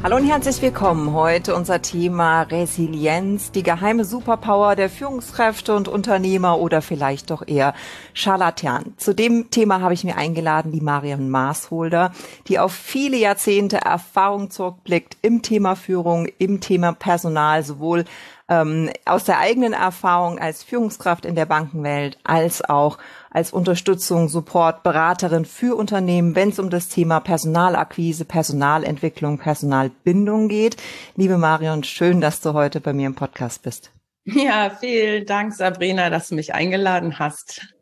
Hallo und herzlich willkommen. Heute unser Thema Resilienz, die geheime Superpower der Führungskräfte und Unternehmer oder vielleicht doch eher Scharlatan. Zu dem Thema habe ich mir eingeladen die Marion Maasholder, die auf viele Jahrzehnte Erfahrung zurückblickt im Thema Führung, im Thema Personal, sowohl ähm, aus der eigenen Erfahrung als Führungskraft in der Bankenwelt als auch als Unterstützung, Support, Beraterin für Unternehmen, wenn es um das Thema Personalakquise, Personalentwicklung, Personalbindung geht. Liebe Marion, schön, dass du heute bei mir im Podcast bist. Ja, vielen Dank, Sabrina, dass du mich eingeladen hast.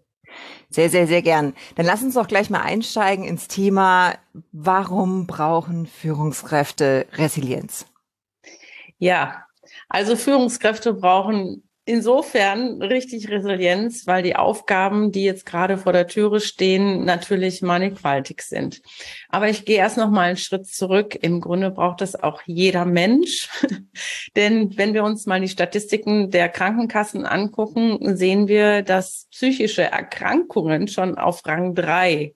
Sehr, sehr, sehr gern. Dann lass uns doch gleich mal einsteigen ins Thema, warum brauchen Führungskräfte Resilienz? Ja, also Führungskräfte brauchen insofern richtig Resilienz, weil die Aufgaben, die jetzt gerade vor der Türe stehen, natürlich mannigfaltig sind. Aber ich gehe erst noch mal einen Schritt zurück. Im Grunde braucht das auch jeder Mensch. Denn wenn wir uns mal die Statistiken der Krankenkassen angucken, sehen wir, dass psychische Erkrankungen schon auf Rang drei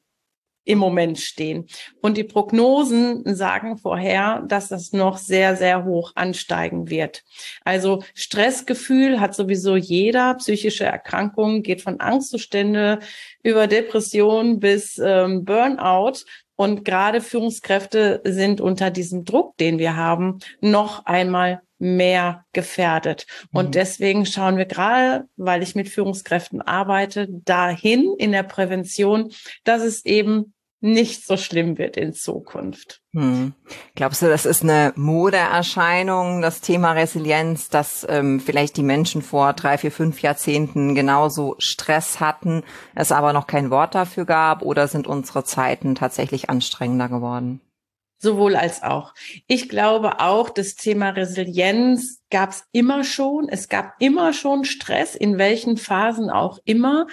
im Moment stehen. Und die Prognosen sagen vorher, dass das noch sehr, sehr hoch ansteigen wird. Also Stressgefühl hat sowieso jeder. Psychische Erkrankungen geht von Angstzustände über Depression bis ähm, Burnout. Und gerade Führungskräfte sind unter diesem Druck, den wir haben, noch einmal mehr gefährdet. Und mhm. deswegen schauen wir gerade, weil ich mit Führungskräften arbeite, dahin in der Prävention, dass es eben nicht so schlimm wird in Zukunft. Hm. Glaubst du, das ist eine Modeerscheinung, das Thema Resilienz, dass ähm, vielleicht die Menschen vor drei, vier, fünf Jahrzehnten genauso Stress hatten, es aber noch kein Wort dafür gab, oder sind unsere Zeiten tatsächlich anstrengender geworden? Sowohl als auch. Ich glaube auch, das Thema Resilienz gab es immer schon. Es gab immer schon Stress, in welchen Phasen auch immer.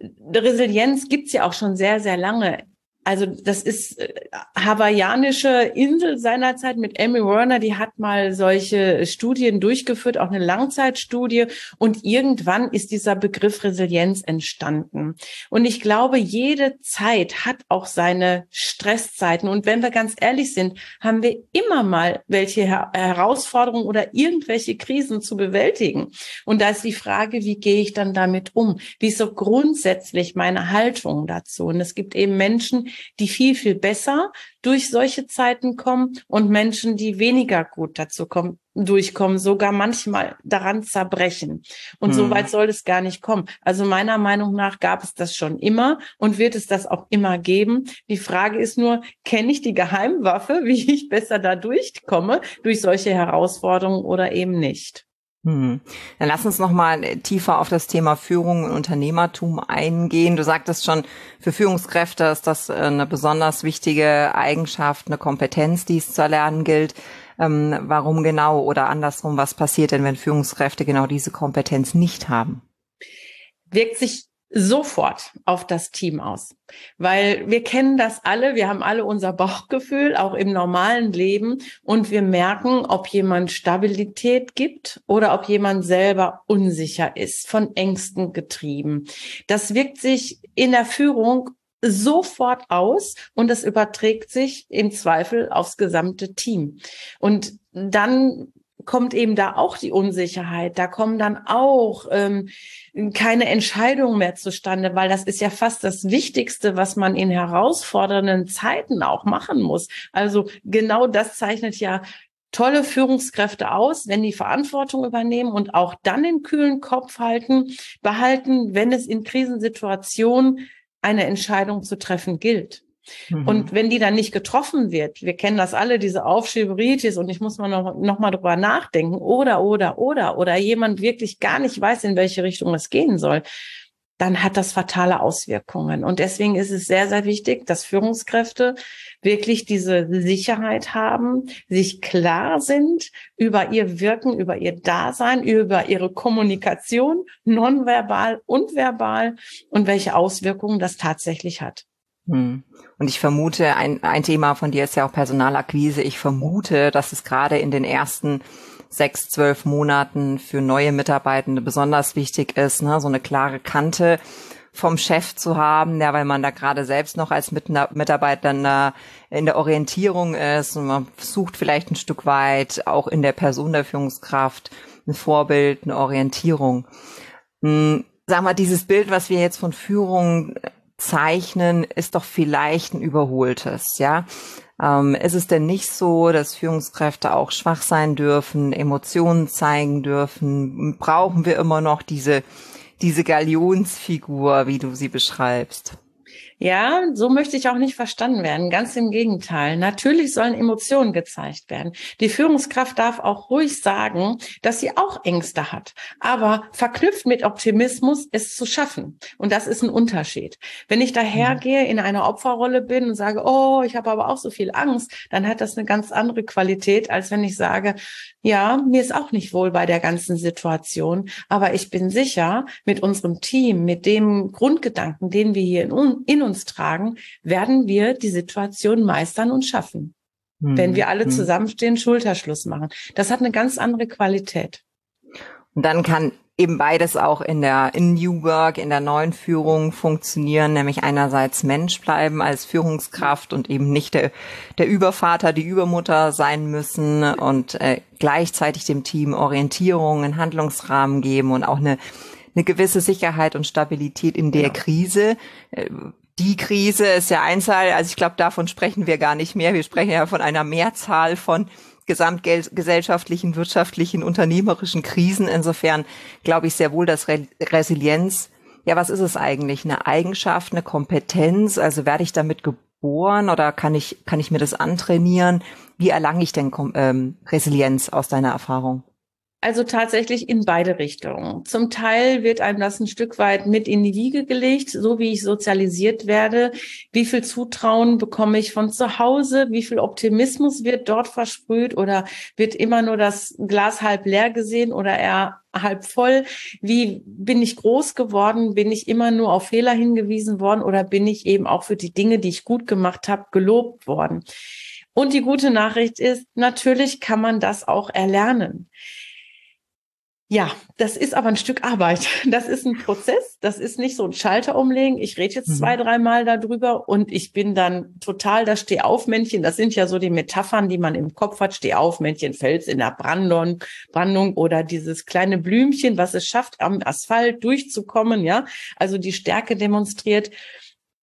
Resilienz gibt's ja auch schon sehr, sehr lange also das ist äh, hawaiianische Insel seinerzeit mit Amy Werner, die hat mal solche Studien durchgeführt, auch eine Langzeitstudie. Und irgendwann ist dieser Begriff Resilienz entstanden. Und ich glaube, jede Zeit hat auch seine Stresszeiten. Und wenn wir ganz ehrlich sind, haben wir immer mal welche Her Herausforderungen oder irgendwelche Krisen zu bewältigen. Und da ist die Frage, wie gehe ich dann damit um? Wie ist so grundsätzlich meine Haltung dazu? Und es gibt eben Menschen, die viel, viel besser durch solche Zeiten kommen und Menschen, die weniger gut dazu kommen, durchkommen, sogar manchmal daran zerbrechen. Und hm. so weit soll es gar nicht kommen. Also meiner Meinung nach gab es das schon immer und wird es das auch immer geben. Die Frage ist nur, kenne ich die Geheimwaffe, wie ich besser da durchkomme, durch solche Herausforderungen oder eben nicht? Hm. Dann lass uns noch mal tiefer auf das Thema Führung und Unternehmertum eingehen. Du sagtest schon, für Führungskräfte ist das äh, eine besonders wichtige Eigenschaft, eine Kompetenz, die es zu erlernen gilt. Ähm, warum genau oder andersrum, was passiert denn, wenn Führungskräfte genau diese Kompetenz nicht haben? Wirkt sich sofort auf das Team aus, weil wir kennen das alle, wir haben alle unser Bauchgefühl, auch im normalen Leben und wir merken, ob jemand Stabilität gibt oder ob jemand selber unsicher ist, von Ängsten getrieben. Das wirkt sich in der Führung sofort aus und das überträgt sich im Zweifel aufs gesamte Team. Und dann kommt eben da auch die Unsicherheit, da kommen dann auch ähm, keine Entscheidungen mehr zustande, weil das ist ja fast das Wichtigste, was man in herausfordernden Zeiten auch machen muss. Also genau das zeichnet ja tolle Führungskräfte aus, wenn die Verantwortung übernehmen und auch dann den kühlen Kopf halten, behalten, wenn es in Krisensituationen eine Entscheidung zu treffen gilt. Mhm. Und wenn die dann nicht getroffen wird, wir kennen das alle, diese Aufschieberitis, und ich muss mal noch, noch mal drüber nachdenken, oder, oder, oder, oder jemand wirklich gar nicht weiß, in welche Richtung es gehen soll, dann hat das fatale Auswirkungen. Und deswegen ist es sehr, sehr wichtig, dass Führungskräfte wirklich diese Sicherheit haben, sich klar sind über ihr Wirken, über ihr Dasein, über ihre Kommunikation, nonverbal und verbal und welche Auswirkungen das tatsächlich hat. Hm. Und ich vermute, ein, ein Thema von dir ist ja auch Personalakquise. Ich vermute, dass es gerade in den ersten sechs, zwölf Monaten für neue Mitarbeitende besonders wichtig ist, ne? so eine klare Kante vom Chef zu haben, ja, weil man da gerade selbst noch als Mitarbeiter in der, Orientierung ist und man sucht vielleicht ein Stück weit auch in der Person der Führungskraft ein Vorbild, eine Orientierung. Hm, sag mal, dieses Bild, was wir jetzt von Führung zeichnen, ist doch vielleicht ein überholtes, ja. Ähm, ist es denn nicht so, dass Führungskräfte auch schwach sein dürfen, Emotionen zeigen dürfen? Brauchen wir immer noch diese, diese Galionsfigur, wie du sie beschreibst? Ja, so möchte ich auch nicht verstanden werden. Ganz im Gegenteil. Natürlich sollen Emotionen gezeigt werden. Die Führungskraft darf auch ruhig sagen, dass sie auch Ängste hat. Aber verknüpft mit Optimismus es zu schaffen. Und das ist ein Unterschied. Wenn ich dahergehe, in einer Opferrolle bin und sage, oh, ich habe aber auch so viel Angst, dann hat das eine ganz andere Qualität, als wenn ich sage, ja, mir ist auch nicht wohl bei der ganzen Situation. Aber ich bin sicher, mit unserem Team, mit dem Grundgedanken, den wir hier in, in uns tragen, werden wir die Situation meistern und schaffen. Hm. Wenn wir alle hm. zusammenstehen, Schulterschluss machen. Das hat eine ganz andere Qualität. Und dann kann eben beides auch in der in New Work, in der neuen Führung funktionieren, nämlich einerseits Mensch bleiben als Führungskraft und eben nicht der, der Übervater, die Übermutter sein müssen und äh, gleichzeitig dem Team Orientierung, einen Handlungsrahmen geben und auch eine eine gewisse Sicherheit und Stabilität in der ja. Krise. Äh, die Krise ist ja Einzahl, also ich glaube, davon sprechen wir gar nicht mehr. Wir sprechen ja von einer Mehrzahl von gesamtgesellschaftlichen, wirtschaftlichen, unternehmerischen Krisen. Insofern glaube ich sehr wohl, dass Re Resilienz, ja, was ist es eigentlich? Eine Eigenschaft, eine Kompetenz? Also werde ich damit geboren oder kann ich, kann ich mir das antrainieren? Wie erlange ich denn ähm, Resilienz aus deiner Erfahrung? Also tatsächlich in beide Richtungen. Zum Teil wird einem das ein Stück weit mit in die Wiege gelegt, so wie ich sozialisiert werde. Wie viel Zutrauen bekomme ich von zu Hause? Wie viel Optimismus wird dort versprüht oder wird immer nur das Glas halb leer gesehen oder eher halb voll? Wie bin ich groß geworden? Bin ich immer nur auf Fehler hingewiesen worden oder bin ich eben auch für die Dinge, die ich gut gemacht habe, gelobt worden? Und die gute Nachricht ist, natürlich kann man das auch erlernen. Ja, das ist aber ein Stück Arbeit. Das ist ein Prozess. Das ist nicht so ein Schalter umlegen. Ich rede jetzt mhm. zwei, dreimal darüber und ich bin dann total das Stehaufmännchen. Das sind ja so die Metaphern, die man im Kopf hat. Stehaufmännchen, Fels in der Brandung, Brandung oder dieses kleine Blümchen, was es schafft, am Asphalt durchzukommen. Ja, also die Stärke demonstriert.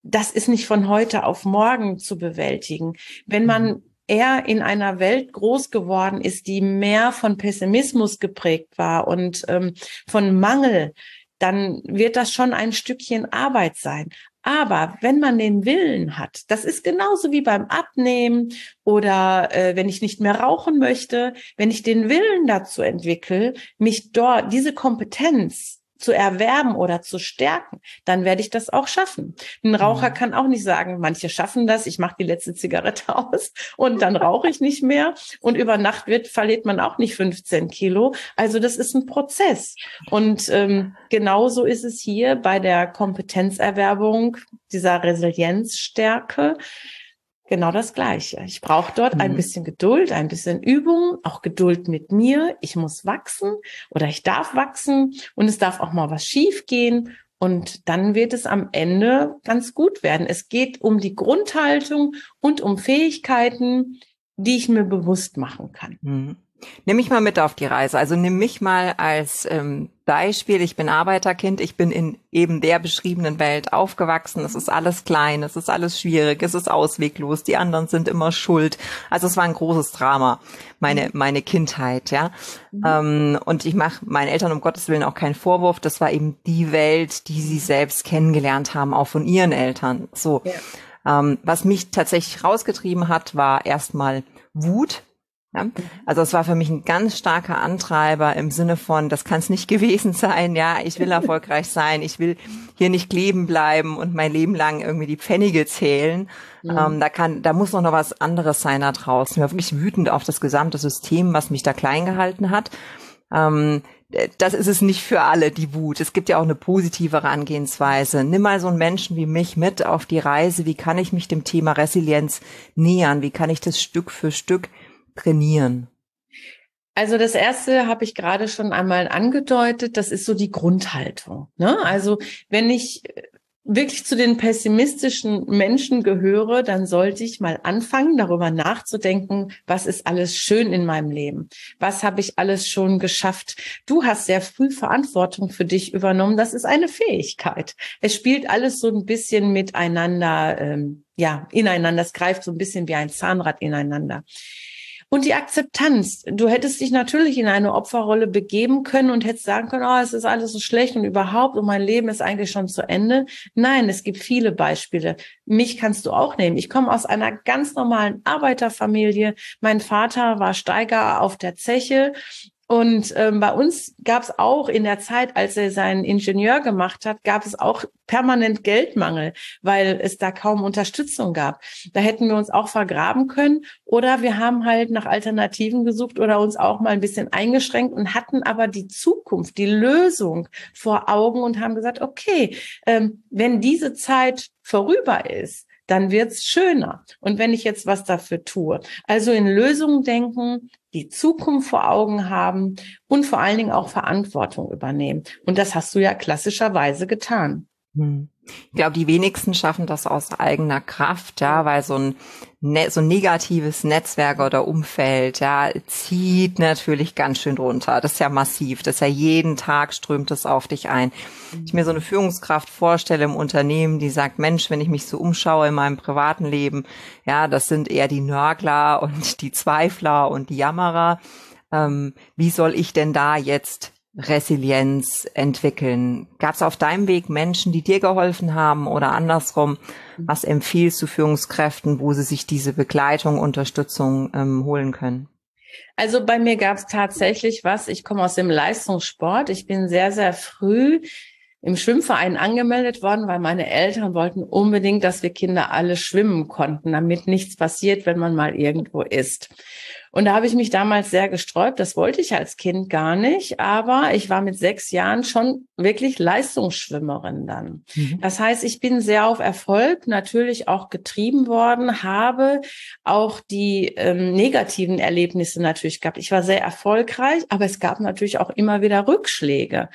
Das ist nicht von heute auf morgen zu bewältigen. Wenn man mhm er in einer Welt groß geworden ist, die mehr von Pessimismus geprägt war und ähm, von Mangel, dann wird das schon ein Stückchen Arbeit sein. Aber wenn man den Willen hat, das ist genauso wie beim Abnehmen oder äh, wenn ich nicht mehr rauchen möchte, wenn ich den Willen dazu entwickle, mich dort diese Kompetenz zu erwerben oder zu stärken, dann werde ich das auch schaffen. Ein Raucher mhm. kann auch nicht sagen, manche schaffen das, ich mache die letzte Zigarette aus und dann rauche ich nicht mehr. Und über Nacht wird, verliert man auch nicht 15 Kilo. Also das ist ein Prozess. Und ähm, genauso ist es hier bei der Kompetenzerwerbung dieser Resilienzstärke genau das Gleiche. Ich brauche dort mhm. ein bisschen Geduld, ein bisschen Übung, auch Geduld mit mir. Ich muss wachsen oder ich darf wachsen und es darf auch mal was schief gehen. Und dann wird es am Ende ganz gut werden. Es geht um die Grundhaltung und um Fähigkeiten, die ich mir bewusst machen kann. Mhm. Nimm mich mal mit auf die Reise. Also nimm mich mal als ähm, Beispiel. Ich bin Arbeiterkind. Ich bin in eben der beschriebenen Welt aufgewachsen. Es ist alles klein. Es ist alles schwierig. Es ist ausweglos. Die anderen sind immer schuld. Also es war ein großes Drama. Meine, meine Kindheit, ja. Mhm. Ähm, und ich mache meinen Eltern um Gottes Willen auch keinen Vorwurf. Das war eben die Welt, die sie selbst kennengelernt haben, auch von ihren Eltern. So. Ja. Ähm, was mich tatsächlich rausgetrieben hat, war erstmal Wut Ja? Also es war für mich ein ganz starker Antreiber im Sinne von, das kann es nicht gewesen sein, ja, ich will erfolgreich sein, ich will hier nicht kleben bleiben und mein Leben lang irgendwie die Pfennige zählen. Mhm. Ähm, da kann, da muss noch, noch was anderes sein da draußen. Ich war wirklich wütend auf das gesamte System, was mich da klein gehalten hat. Ähm, das ist es nicht für alle, die Wut. Es gibt ja auch eine positive Herangehensweise. Nimm mal so einen Menschen wie mich mit auf die Reise. Wie kann ich mich dem Thema Resilienz nähern? Wie kann ich das Stück für Stück trainieren? Also das erste habe ich gerade schon einmal angedeutet, das ist so die Grundhaltung. Ne? Also wenn ich wirklich zu den pessimistischen Menschen gehöre, dann sollte ich mal anfangen, darüber nachzudenken, was ist alles schön in meinem Leben? Was habe ich alles schon geschafft? Du hast sehr früh Verantwortung für dich übernommen. Das ist eine Fähigkeit. Es spielt alles so ein bisschen miteinander, ähm, ja, ineinander. Es greift so ein bisschen wie ein Zahnrad ineinander. Und die Akzeptanz. Du hättest dich natürlich in eine Opferrolle begeben können und hättest sagen können, oh, es ist alles so schlecht und überhaupt und mein Leben ist eigentlich schon zu Ende. Nein, es gibt viele Beispiele. Mich kannst du auch nehmen. Ich komme aus einer ganz normalen Arbeiterfamilie. Mein Vater war Steiger auf der Zeche und ähm, bei uns gab es auch in der Zeit, als er seinen Ingenieur gemacht hat, gab es auch permanent Geldmangel, weil es da kaum Unterstützung gab. Da hätten wir uns auch vergraben können oder wir haben halt nach Alternativen gesucht oder uns auch mal ein bisschen eingeschränkt und hatten aber die Zukunft, die Lösung vor Augen und haben gesagt, okay, ähm, wenn diese Zeit vorüber ist, dann wird's schöner. Und wenn ich jetzt was dafür tue, also in Lösungen denken, die Zukunft vor Augen haben und vor allen Dingen auch Verantwortung übernehmen. Und das hast du ja klassischerweise getan. Hm. Ich glaube, die wenigsten schaffen das aus eigener Kraft, ja, weil so ein, ne so ein negatives Netzwerk oder Umfeld, ja, zieht natürlich ganz schön runter. Das ist ja massiv. Das ist ja jeden Tag strömt es auf dich ein. Ich mir so eine Führungskraft vorstelle im Unternehmen, die sagt, Mensch, wenn ich mich so umschaue in meinem privaten Leben, ja, das sind eher die Nörgler und die Zweifler und die Jammerer. Ähm, wie soll ich denn da jetzt Resilienz entwickeln? Gab es auf deinem Weg Menschen, die dir geholfen haben oder andersrum? Was empfiehlst du Führungskräften, wo sie sich diese Begleitung, Unterstützung ähm, holen können? Also bei mir gab es tatsächlich was. Ich komme aus dem Leistungssport. Ich bin sehr, sehr früh im Schwimmverein angemeldet worden, weil meine Eltern wollten unbedingt, dass wir Kinder alle schwimmen konnten, damit nichts passiert, wenn man mal irgendwo ist. Und da habe ich mich damals sehr gesträubt. Das wollte ich als Kind gar nicht, aber ich war mit sechs Jahren schon wirklich Leistungsschwimmerin dann. Mhm. Das heißt, ich bin sehr auf Erfolg natürlich auch getrieben worden, habe auch die ähm, negativen Erlebnisse natürlich gehabt. Ich war sehr erfolgreich, aber es gab natürlich auch immer wieder Rückschläge.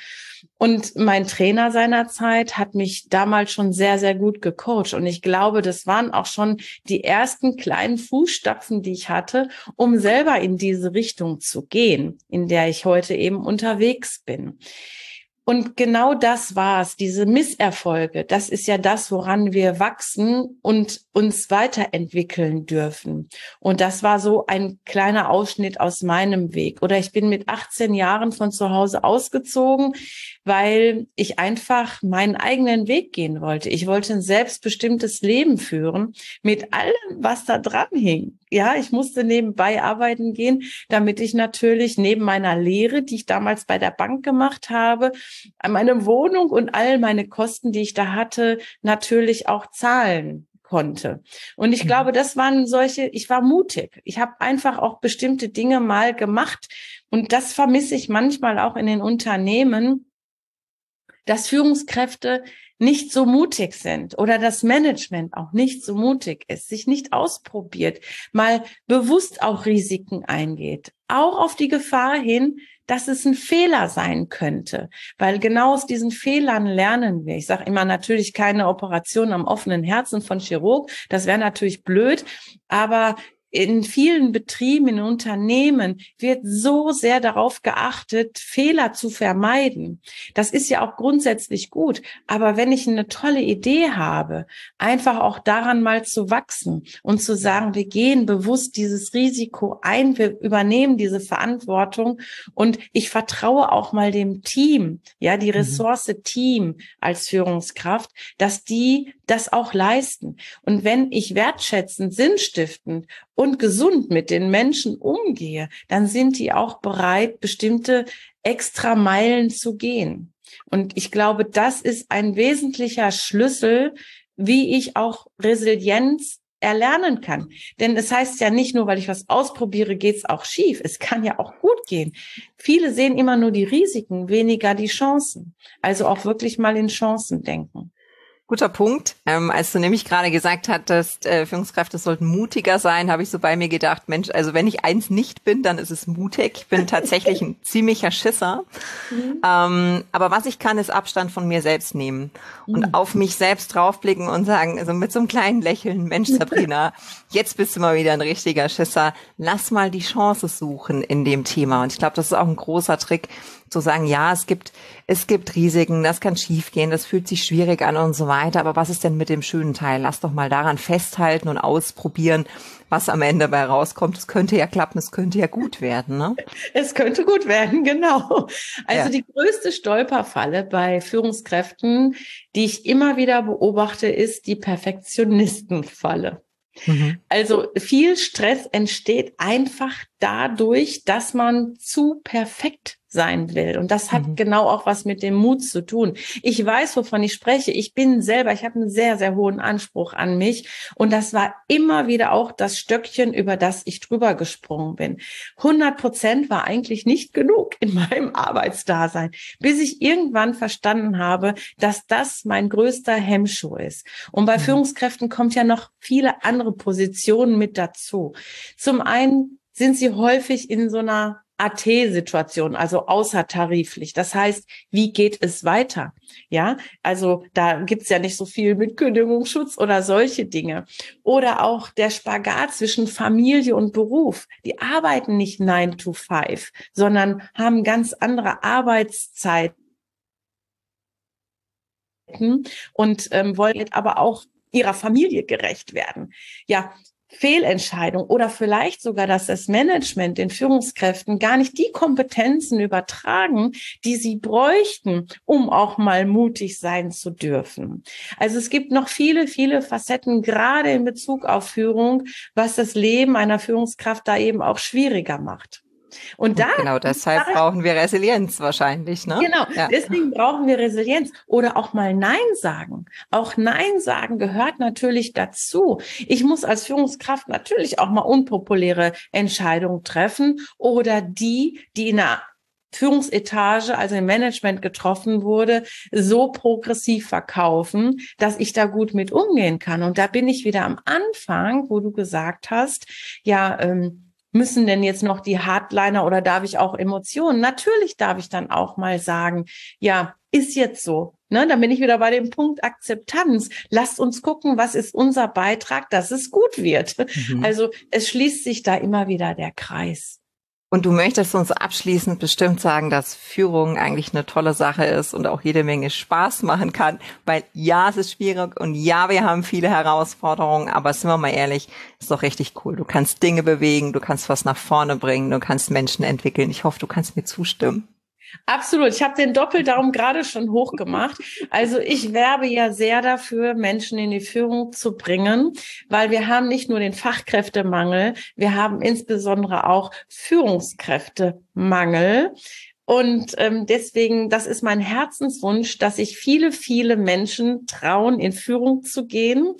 Und mein Trainer seinerzeit hat mich damals schon sehr, sehr gut gecoacht. Und ich glaube, das waren auch schon die ersten kleinen Fußstapfen, die ich hatte, um selber in diese Richtung zu gehen, in der ich heute eben unterwegs bin. Und genau das war's, diese Misserfolge. Das ist ja das, woran wir wachsen und uns weiterentwickeln dürfen. Und das war so ein kleiner Ausschnitt aus meinem Weg. Oder ich bin mit 18 Jahren von zu Hause ausgezogen, weil ich einfach meinen eigenen Weg gehen wollte. Ich wollte ein selbstbestimmtes Leben führen mit allem, was da dran hing. Ja, ich musste nebenbei arbeiten gehen, damit ich natürlich neben meiner Lehre, die ich damals bei der Bank gemacht habe, meine Wohnung und all meine Kosten, die ich da hatte, natürlich auch zahlen konnte. Und ich mhm. glaube, das waren solche, ich war mutig. Ich habe einfach auch bestimmte Dinge mal gemacht. Und das vermisse ich manchmal auch in den Unternehmen, dass Führungskräfte nicht so mutig sind oder das Management auch nicht so mutig ist, sich nicht ausprobiert, mal bewusst auch Risiken eingeht, auch auf die Gefahr hin, dass es ein Fehler sein könnte, weil genau aus diesen Fehlern lernen wir. Ich sage immer natürlich keine Operation am offenen Herzen von Chirurg, das wäre natürlich blöd, aber in vielen Betrieben, in Unternehmen wird so sehr darauf geachtet, Fehler zu vermeiden. Das ist ja auch grundsätzlich gut. Aber wenn ich eine tolle Idee habe, einfach auch daran mal zu wachsen und zu sagen, wir gehen bewusst dieses Risiko ein, wir übernehmen diese Verantwortung und ich vertraue auch mal dem Team, ja, die mhm. Ressource Team als Führungskraft, dass die das auch leisten. Und wenn ich wertschätzend, sinnstiftend und gesund mit den Menschen umgehe, dann sind die auch bereit, bestimmte extra Meilen zu gehen. Und ich glaube, das ist ein wesentlicher Schlüssel, wie ich auch Resilienz erlernen kann. Denn es heißt ja nicht nur, weil ich was ausprobiere, geht's auch schief. Es kann ja auch gut gehen. Viele sehen immer nur die Risiken, weniger die Chancen. Also auch wirklich mal in Chancen denken. Guter Punkt. Ähm, als du nämlich gerade gesagt hattest, äh, Führungskräfte sollten mutiger sein, habe ich so bei mir gedacht, Mensch, also wenn ich eins nicht bin, dann ist es mutig. Ich bin tatsächlich ein ziemlicher Schisser. Mhm. Ähm, aber was ich kann, ist Abstand von mir selbst nehmen und mhm. auf mich selbst draufblicken und sagen, also mit so einem kleinen Lächeln, Mensch, Sabrina, jetzt bist du mal wieder ein richtiger Schisser. Lass mal die Chance suchen in dem Thema. Und ich glaube, das ist auch ein großer Trick, zu sagen, ja, es gibt, es gibt Risiken, das kann schiefgehen, das fühlt sich schwierig an und so weiter. Aber was ist denn mit dem schönen Teil? Lass doch mal daran festhalten und ausprobieren, was am Ende dabei rauskommt. Es könnte ja klappen, es könnte ja gut werden, ne? Es könnte gut werden, genau. Also ja. die größte Stolperfalle bei Führungskräften, die ich immer wieder beobachte, ist die Perfektionistenfalle. Mhm. Also viel Stress entsteht einfach dadurch, dass man zu perfekt sein will. Und das hat mhm. genau auch was mit dem Mut zu tun. Ich weiß, wovon ich spreche. Ich bin selber, ich habe einen sehr, sehr hohen Anspruch an mich. Und das war immer wieder auch das Stöckchen, über das ich drüber gesprungen bin. 100 Prozent war eigentlich nicht genug in meinem Arbeitsdasein, bis ich irgendwann verstanden habe, dass das mein größter Hemmschuh ist. Und bei mhm. Führungskräften kommt ja noch viele andere Positionen mit dazu. Zum einen sind sie häufig in so einer AT-Situation, also außertariflich. Das heißt, wie geht es weiter? Ja, also da gibt's ja nicht so viel mit Kündigungsschutz oder solche Dinge. Oder auch der Spagat zwischen Familie und Beruf. Die arbeiten nicht nine to five, sondern haben ganz andere Arbeitszeiten und ähm, wollen aber auch ihrer Familie gerecht werden. Ja, Fehlentscheidung oder vielleicht sogar, dass das Management den Führungskräften gar nicht die Kompetenzen übertragen, die sie bräuchten, um auch mal mutig sein zu dürfen. Also es gibt noch viele, viele Facetten, gerade in Bezug auf Führung, was das Leben einer Führungskraft da eben auch schwieriger macht. Und da genau deshalb brauchen wir Resilienz wahrscheinlich, ne? Genau, ja. deswegen brauchen wir Resilienz oder auch mal Nein sagen. Auch Nein sagen gehört natürlich dazu. Ich muss als Führungskraft natürlich auch mal unpopuläre Entscheidungen treffen oder die, die in der Führungsetage, also im Management getroffen wurde, so progressiv verkaufen, dass ich da gut mit umgehen kann. Und da bin ich wieder am Anfang, wo du gesagt hast, ja, ähm, müssen denn jetzt noch die Hardliner oder darf ich auch Emotionen? Natürlich darf ich dann auch mal sagen, ja, ist jetzt so. Ne, dann bin ich wieder bei dem Punkt Akzeptanz. Lasst uns gucken, was ist unser Beitrag, dass es gut wird. Mhm. Also es schließt sich da immer wieder der Kreis. Und du möchtest uns abschließend bestimmt sagen, dass Führung eigentlich eine tolle Sache ist und auch jede Menge Spaß machen kann, weil ja, es ist schwierig und ja, wir haben viele Herausforderungen, aber sind wir mal ehrlich, ist doch richtig cool. Du kannst Dinge bewegen, du kannst was nach vorne bringen, du kannst Menschen entwickeln. Ich hoffe, du kannst mir zustimmen. Absolut. Ich habe den Doppeldaumen gerade schon hochgemacht. Also ich werbe ja sehr dafür, Menschen in die Führung zu bringen, weil wir haben nicht nur den Fachkräftemangel, wir haben insbesondere auch Führungskräftemangel. Und ähm, deswegen, das ist mein Herzenswunsch, dass sich viele, viele Menschen trauen, in Führung zu gehen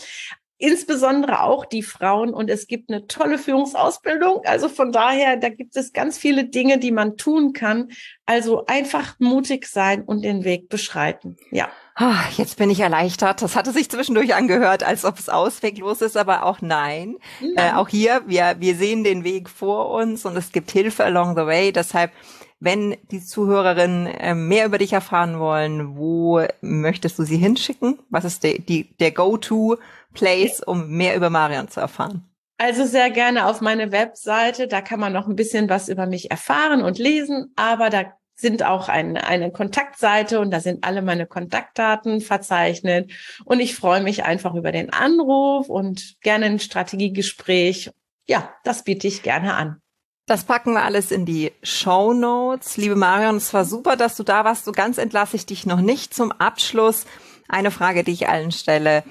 insbesondere auch die Frauen. Und es gibt eine tolle Führungsausbildung. Also von daher, da gibt es ganz viele Dinge, die man tun kann. Also einfach mutig sein und den Weg beschreiten. Ja. Ah, jetzt bin ich erleichtert. Das hatte sich zwischendurch angehört, als ob es ausweglos ist, aber auch nein. nein. Äh, auch hier, wir, wir sehen den Weg vor uns und es gibt Hilfe along the way. Deshalb wenn die Zuhörerinnen äh, mehr über dich erfahren wollen, wo möchtest du sie hinschicken? Was ist der, die, der Go-To-Place, um mehr über Marion zu erfahren? Also sehr gerne auf meine Webseite. Da kann man noch ein bisschen was über mich erfahren und lesen, aber da sind auch eine, eine Kontaktseite und da sind alle meine Kontaktdaten verzeichnet. Und ich freue mich einfach über den Anruf und gerne ein Strategiegespräch. Ja, das biete ich gerne an. Das packen wir alles in die Show Notes. Liebe Marion, es war super, dass du da warst. So ganz entlasse ich dich noch nicht zum Abschluss. Eine Frage, die ich allen stelle.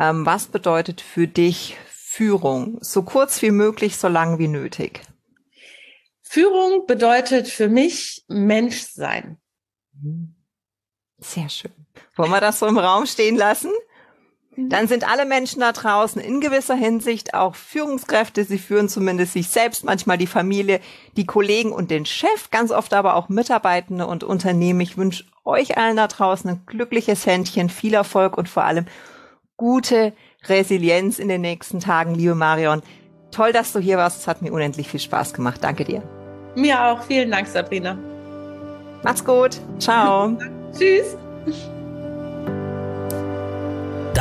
Ähm, was bedeutet für dich Führung? So kurz wie möglich, so lang wie nötig. Führung bedeutet für mich Mensch sein. Sehr schön. Wollen wir das so im Raum stehen lassen? Mhm. Dann sind alle Menschen da draußen in gewisser Hinsicht auch Führungskräfte. Sie führen zumindest sich selbst, manchmal die Familie, die Kollegen und den Chef, ganz oft aber auch Mitarbeitende und Unternehmen. Ich wünsche euch allen da draußen ein glückliches Händchen, viel Erfolg und vor allem gute Resilienz in den nächsten Tagen, liebe Marion. Toll, dass du hier warst. Es hat mir unendlich viel Spaß gemacht. Danke dir. Mir auch. Vielen Dank, Sabrina. Macht's gut. Ciao. Tschüss.